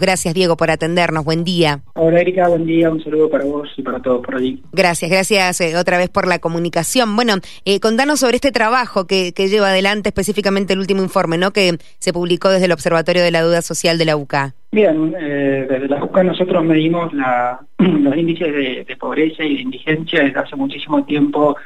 Gracias, Diego, por atendernos. Buen día. Hola, Erika. Buen día. Un saludo para vos y para todos por allí. Gracias, gracias eh, otra vez por la comunicación. Bueno, eh, contanos sobre este trabajo que, lleva adelante específicamente el último informe, ¿no? Que se publicó desde el Observatorio de la Duda Social de la UCA. Bien, eh, desde la UCA nosotros medimos los índices de, pobreza y de indigencia desde hace muchísimo tiempo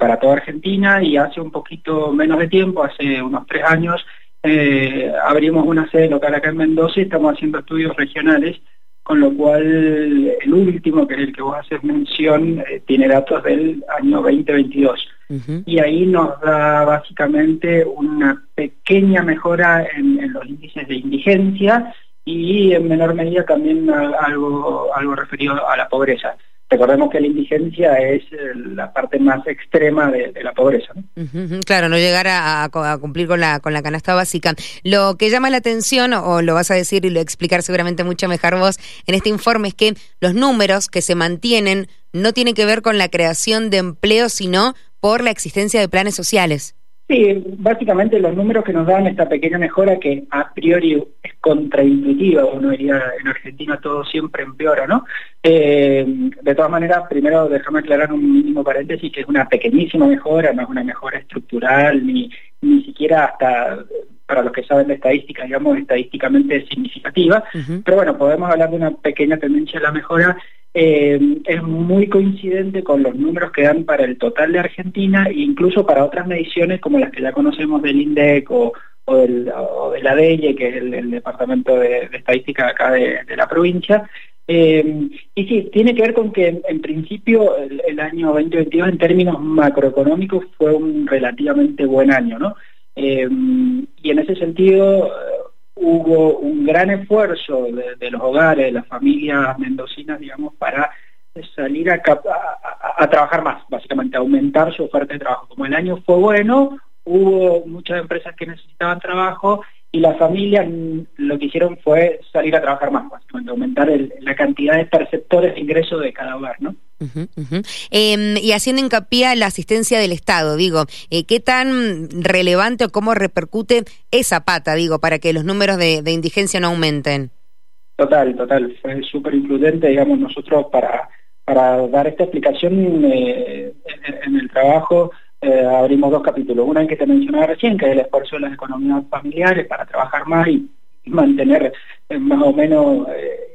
para toda Argentina y hace un poquito menos de tiempo, hace unos tres años, eh, abrimos una sede local acá en Mendoza y estamos haciendo estudios regionales, con lo cual el último, que es el que vos haces mención, eh, tiene datos del año 2022. Y ahí nos da básicamente una pequeña mejora en, los índices de indigencia y en menor medida también algo, algo referido a la pobreza. Recordemos que la indigencia es eh, la parte más extrema de, la pobreza. Claro, no llegar a, cumplir con la, con la canasta básica. Lo que llama la atención, o lo vas a decir y lo explicar seguramente mucho mejor vos en este informe, es que los números que se mantienen no tienen que ver con la creación de empleo, sino por la existencia de planes sociales. Sí, básicamente los números que nos dan esta pequeña mejora que a priori es contraintuitiva, uno diría en Argentina todo siempre empeora, ¿no? Eh, de todas maneras, primero déjame aclarar un mínimo paréntesis que es una pequeñísima mejora, no es una mejora estructural, ni, ni siquiera hasta para los que saben de estadística, digamos, estadísticamente significativa, pero bueno, podemos hablar de una pequeña tendencia a la mejora eh, es muy coincidente con los números que dan para el total de Argentina e incluso para otras mediciones como las que ya conocemos del INDEC o, del, de la DEIE, que es el, Departamento de, Estadística acá de, la provincia. Eh, y sí, tiene que ver con que en, principio el, año 2022 en términos macroeconómicos fue un relativamente buen año, ¿no? Eh, y en ese sentido hubo un gran esfuerzo de, los hogares, de las familias mendocinas, digamos, para salir a, trabajar más, básicamente, aumentar su oferta de trabajo. Como el año fue bueno, hubo muchas empresas que necesitaban trabajo y las familias lo que hicieron fue salir a trabajar más, básicamente, aumentar la cantidad de perceptores de ingreso de cada hogar, ¿no? Em, y haciendo hincapié a la asistencia del Estado, digo, eh, ¿qué tan relevante o cómo repercute esa pata, digo, para que los números de, indigencia no aumenten? Total, total, fue súper influyente, digamos, nosotros para, para dar esta explicación eh, en, el trabajo eh, abrimos dos capítulos. Una que te mencionaba recién, que es el esfuerzo de las economías familiares para trabajar más y mantener más o menos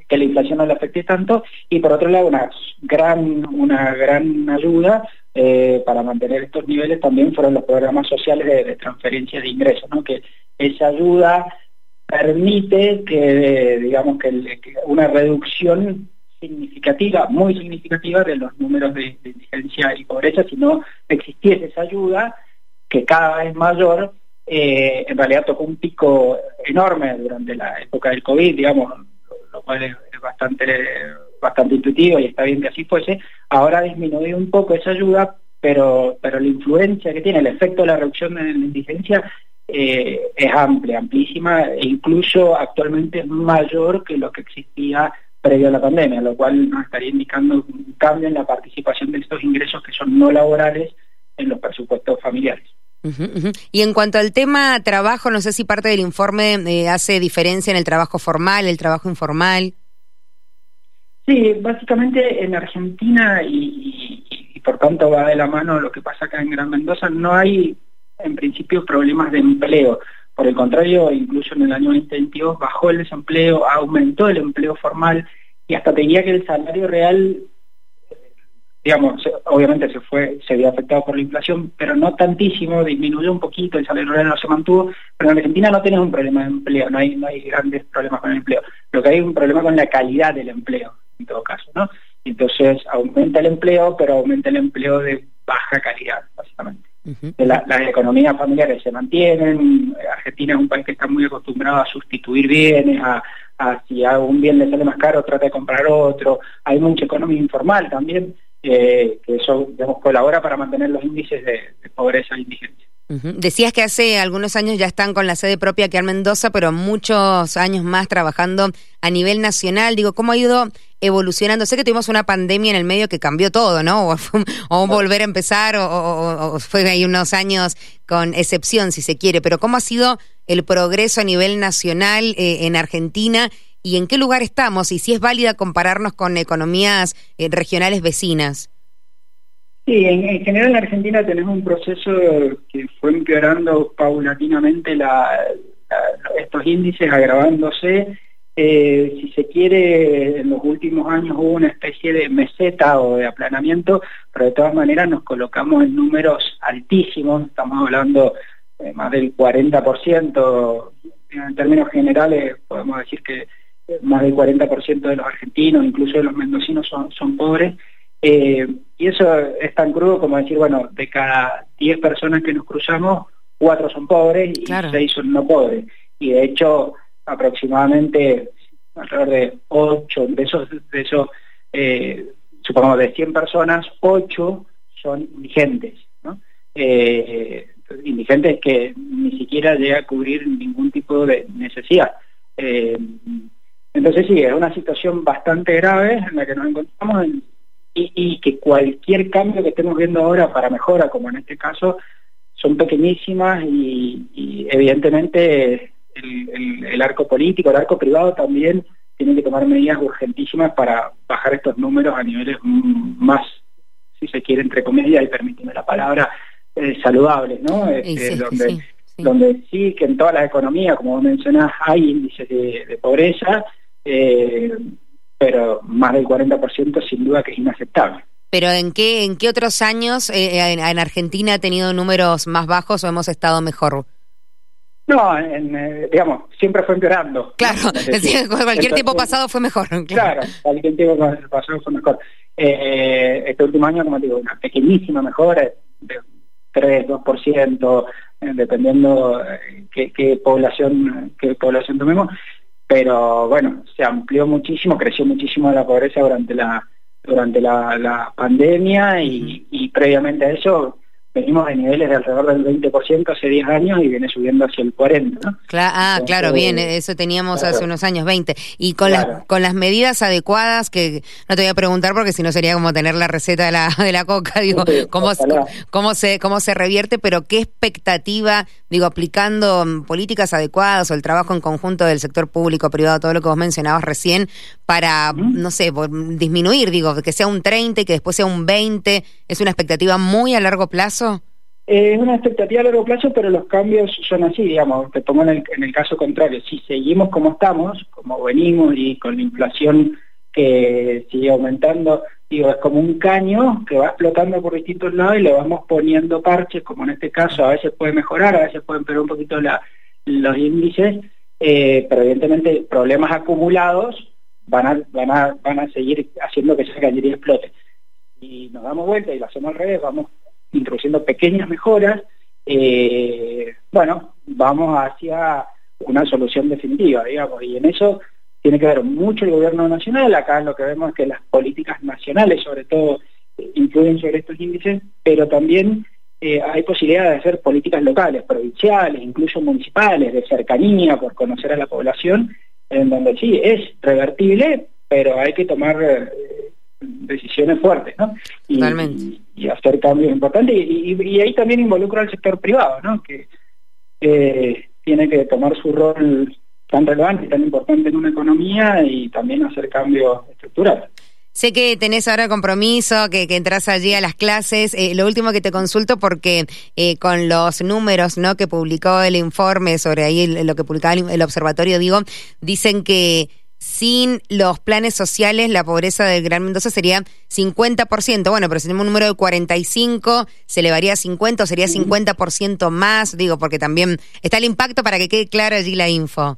que la inflación no le afecte tanto, y por otro lado una gran, una gran ayuda eh, para mantener estos niveles también fueron los programas sociales de, transferencia de ingresos, ¿no? que esa ayuda permite que, digamos, que, una reducción significativa, muy significativa de los números de, indigencia y pobreza, si no existiese esa ayuda, que cada vez mayor, eh, en realidad tocó un pico enorme durante la época del COVID, digamos, lo cual es, bastante, bastante intuitivo y está bien que así fuese, ahora ha disminuido un poco esa ayuda, pero, pero la influencia que tiene, el efecto de la reducción de la indigencia eh, es amplia, amplísima, e incluso actualmente es mayor que lo que existía previo a la pandemia, lo cual nos estaría indicando un cambio en la participación de estos ingresos que son no laborales en los presupuestos familiares. Y en cuanto al tema trabajo, no sé si parte del informe eh, hace diferencia en el trabajo formal, el trabajo informal. Sí, básicamente en Argentina y, por tanto va de la mano lo que pasa acá en Gran Mendoza, no hay en principio problemas de empleo. Por el contrario, incluso en el año 2022 bajó el desempleo, aumentó el empleo formal y hasta te diría que el salario real digamos, obviamente se fue, se vio afectado por la inflación, pero no tantísimo, disminuyó un poquito, el salario real no se mantuvo, pero en Argentina no tenemos un problema de empleo, no hay, no hay grandes problemas con el empleo. Lo que hay es un problema con la calidad del empleo, en todo caso, ¿no? Entonces aumenta el empleo, pero aumenta el empleo de baja calidad, básicamente. las economías familiares se mantienen, Argentina es un país que está muy acostumbrado a sustituir bienes, a, a si a un bien le sale más caro, trata de comprar otro, hay mucha economía informal también, que eso colabora para mantener los índices de, pobreza e indigencia. Decías que hace algunos años ya están con la sede propia aquí en Mendoza, pero muchos años más trabajando a nivel nacional. Digo, ¿cómo ha ido evolucionando? Sé que tuvimos una pandemia en el medio que cambió todo, ¿no? O, volver a empezar, o, fue ahí unos años con excepción, si se quiere. Pero ¿cómo ha sido el progreso a nivel nacional eh, en Argentina y en qué lugar estamos y si es válida compararnos con economías eh, regionales vecinas. Sí, en, general en Argentina tenemos un proceso que fue empeorando paulatinamente estos índices, agravándose. Eh, si se quiere, en los últimos años hubo una especie de meseta o de aplanamiento, pero de todas maneras nos colocamos en números altísimos, estamos hablando de más del 40%, en términos generales podemos decir que más del 40% de los argentinos, incluso de los mendocinos, son, son pobres. Eh, y eso es tan crudo como decir, bueno, de cada 10 personas que nos cruzamos, 4 son pobres y 6 son no pobres. Y de hecho, aproximadamente alrededor de 8 de esos, de esos eh, supongamos de 100 personas, 8 son indigentes. ¿no? Eh, indigentes que ni siquiera llega a cubrir ningún tipo de necesidad. Eh, entonces sí, es una situación bastante grave en la que nos encontramos y, que cualquier cambio que estemos viendo ahora para mejora, como en este caso, son pequeñísimas y, evidentemente el, arco político, el arco privado también tiene que tomar medidas urgentísimas para bajar estos números a niveles más, si se quiere, entre comillas, y permíteme la palabra, eh, saludables, ¿no? Este, donde, sí, donde sí que en todas las economías, como mencionás, hay índices de pobreza, eh, pero más del 40% sin duda que es inaceptable. Pero ¿en qué, en qué otros años eh, en, Argentina ha tenido números más bajos o hemos estado mejor? No, en, eh, digamos, siempre fue empeorando. Claro, cualquier tiempo pasado fue mejor. Claro, cualquier tiempo pasado fue mejor. Eh, este último año, como digo, una pequeñísima mejora, de 3, 2%, dependiendo qué, qué, población qué población tomemos, pero bueno, se amplió muchísimo, creció muchísimo la pobreza durante la durante la, pandemia y, y, previamente a eso venimos de niveles de alrededor del 20% hace 10 años y viene subiendo hacia el 40%. ¿no? ah, claro, bien, eso teníamos hace unos años, 20. Y con, las, con las medidas adecuadas, que no te voy a preguntar porque si no sería como tener la receta de la, de la coca, digo, cómo, cómo, se, cómo se revierte, pero qué expectativa, digo, aplicando mm, políticas adecuadas o el trabajo en conjunto del sector público, privado, todo lo que vos mencionabas recién, para, no sé, disminuir, digo, que sea un 30 y que después sea un 20, es una expectativa muy a largo plazo. Es una expectativa a largo plazo, pero los cambios son así, digamos, te pongo en el, en el caso contrario, si seguimos como estamos, como venimos y con la inflación que sigue aumentando, digo, es como un caño que va explotando por distintos lados y le vamos poniendo parches, como en este caso, a veces puede mejorar, a veces pueden empeorar un poquito los índices, eh, pero evidentemente problemas acumulados van a, van a, van a seguir haciendo que esa cañería explote. Y nos damos vuelta y lo hacemos al revés, vamos introduciendo pequeñas mejoras, eh, bueno, vamos hacia una solución definitiva, digamos, y en eso tiene que ver mucho el gobierno nacional, acá lo que vemos es que las políticas nacionales sobre todo influyen sobre estos índices, pero también eh, hay posibilidad de hacer políticas locales, provinciales, incluso municipales, de cercanía, por conocer a la población, en donde sí, es revertible, pero hay que tomar eh, decisiones fuertes, ¿no? Y, y, hacer cambios importantes. Y, ahí también involucra al sector privado, ¿no? Que eh, tiene que tomar su rol tan relevante y tan importante en una economía y también hacer cambios estructurales. Sé que tenés ahora compromiso, que, que entras allí a las clases. Eh, lo último que te consulto porque eh, con los números ¿no? que publicó el informe sobre ahí lo que publicaba el, observatorio, digo, dicen que sin los planes sociales la pobreza del Gran Mendoza sería 50%. Bueno, pero si tenemos un número de 45, ¿se elevaría a 50 o sería 50% más? Digo, porque también está el impacto para que quede clara allí la info.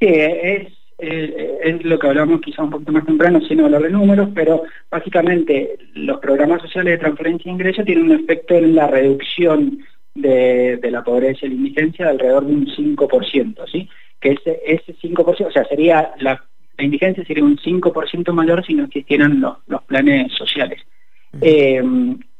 Sí, es eh, es lo que hablamos quizá un poquito más temprano, sin hablar de números, pero básicamente los programas sociales de transferencia de ingresos tienen un efecto en la reducción de, la pobreza y la indigencia de alrededor de un 5%, ¿sí? Que ese, ese 5%, o sea, sería la, indigencia sería un 5% mayor si no existieran los, los planes sociales. Eh,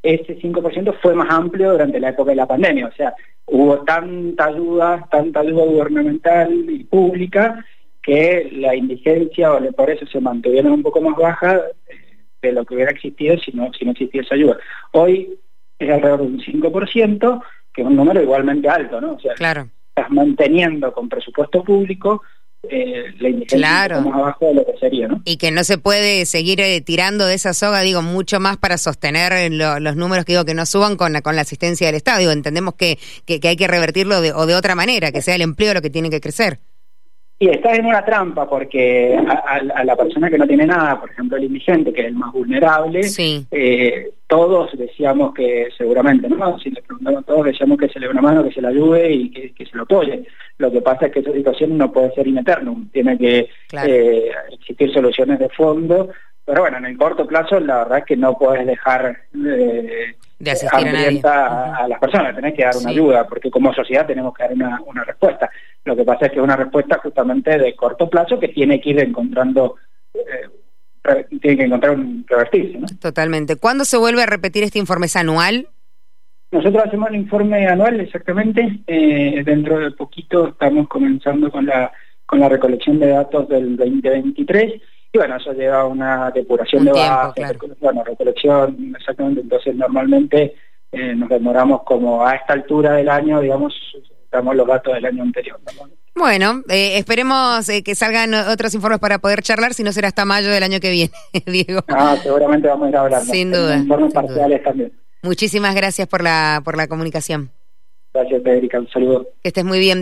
ese 5% fue más amplio durante la época de la pandemia, o sea, hubo tanta ayuda, tanta ayuda gubernamental y pública que la indigencia o por eso se mantuvieron un poco más baja eh, de lo que hubiera existido si no, si no existía esa ayuda. Hoy es alrededor de un 5%, que es un número igualmente alto, ¿no? O sea, claro. estás manteniendo con presupuesto público eh, la indigencia más abajo de lo que sería, ¿no? Y que no se puede seguir eh, tirando de esa soga, digo, mucho más para sostener los números que digo que no suban con la, con la asistencia del Estado. Digo, entendemos que, que, hay que revertirlo de, o de otra manera, que sea el empleo lo que tiene que crecer. Y estás en una trampa porque a, la persona que no tiene nada, por ejemplo el indigente, que es el más vulnerable, eh, todos decíamos que seguramente, ¿no? Si le preguntamos a todos, decíamos que se le dé una mano, que se le ayude y que, se lo apoye. Lo que pasa es que esa situación no puede ser in tiene que eh, existir soluciones de fondo, pero bueno, en el corto plazo la verdad es que no puedes dejar... Eh, de asistir a, las personas, tenés que dar una ayuda, porque como sociedad tenemos que dar una, una respuesta. Lo que pasa es que es una respuesta justamente de corto plazo que tiene que ir encontrando, eh, tiene que encontrar un revertirse. ¿no? Totalmente. ¿Cuándo se vuelve a repetir este informe? ¿Es anual? Nosotros hacemos el informe anual exactamente. Eh, dentro de poquito estamos comenzando con la, con la recolección de datos del 2023 y bueno, eso lleva a una depuración de base, bueno, recolección, exactamente. Entonces normalmente eh, nos demoramos como a esta altura del año, digamos, damos los datos del año anterior. Bueno, eh, esperemos eh, que salgan otros informes para poder charlar, si no será hasta mayo del año que viene, Diego. Ah, seguramente vamos a ir hablando. Sin duda. Informes parciales también. Muchísimas gracias por la, por la comunicación. Gracias, Federica. Un saludo. Que estés muy bien.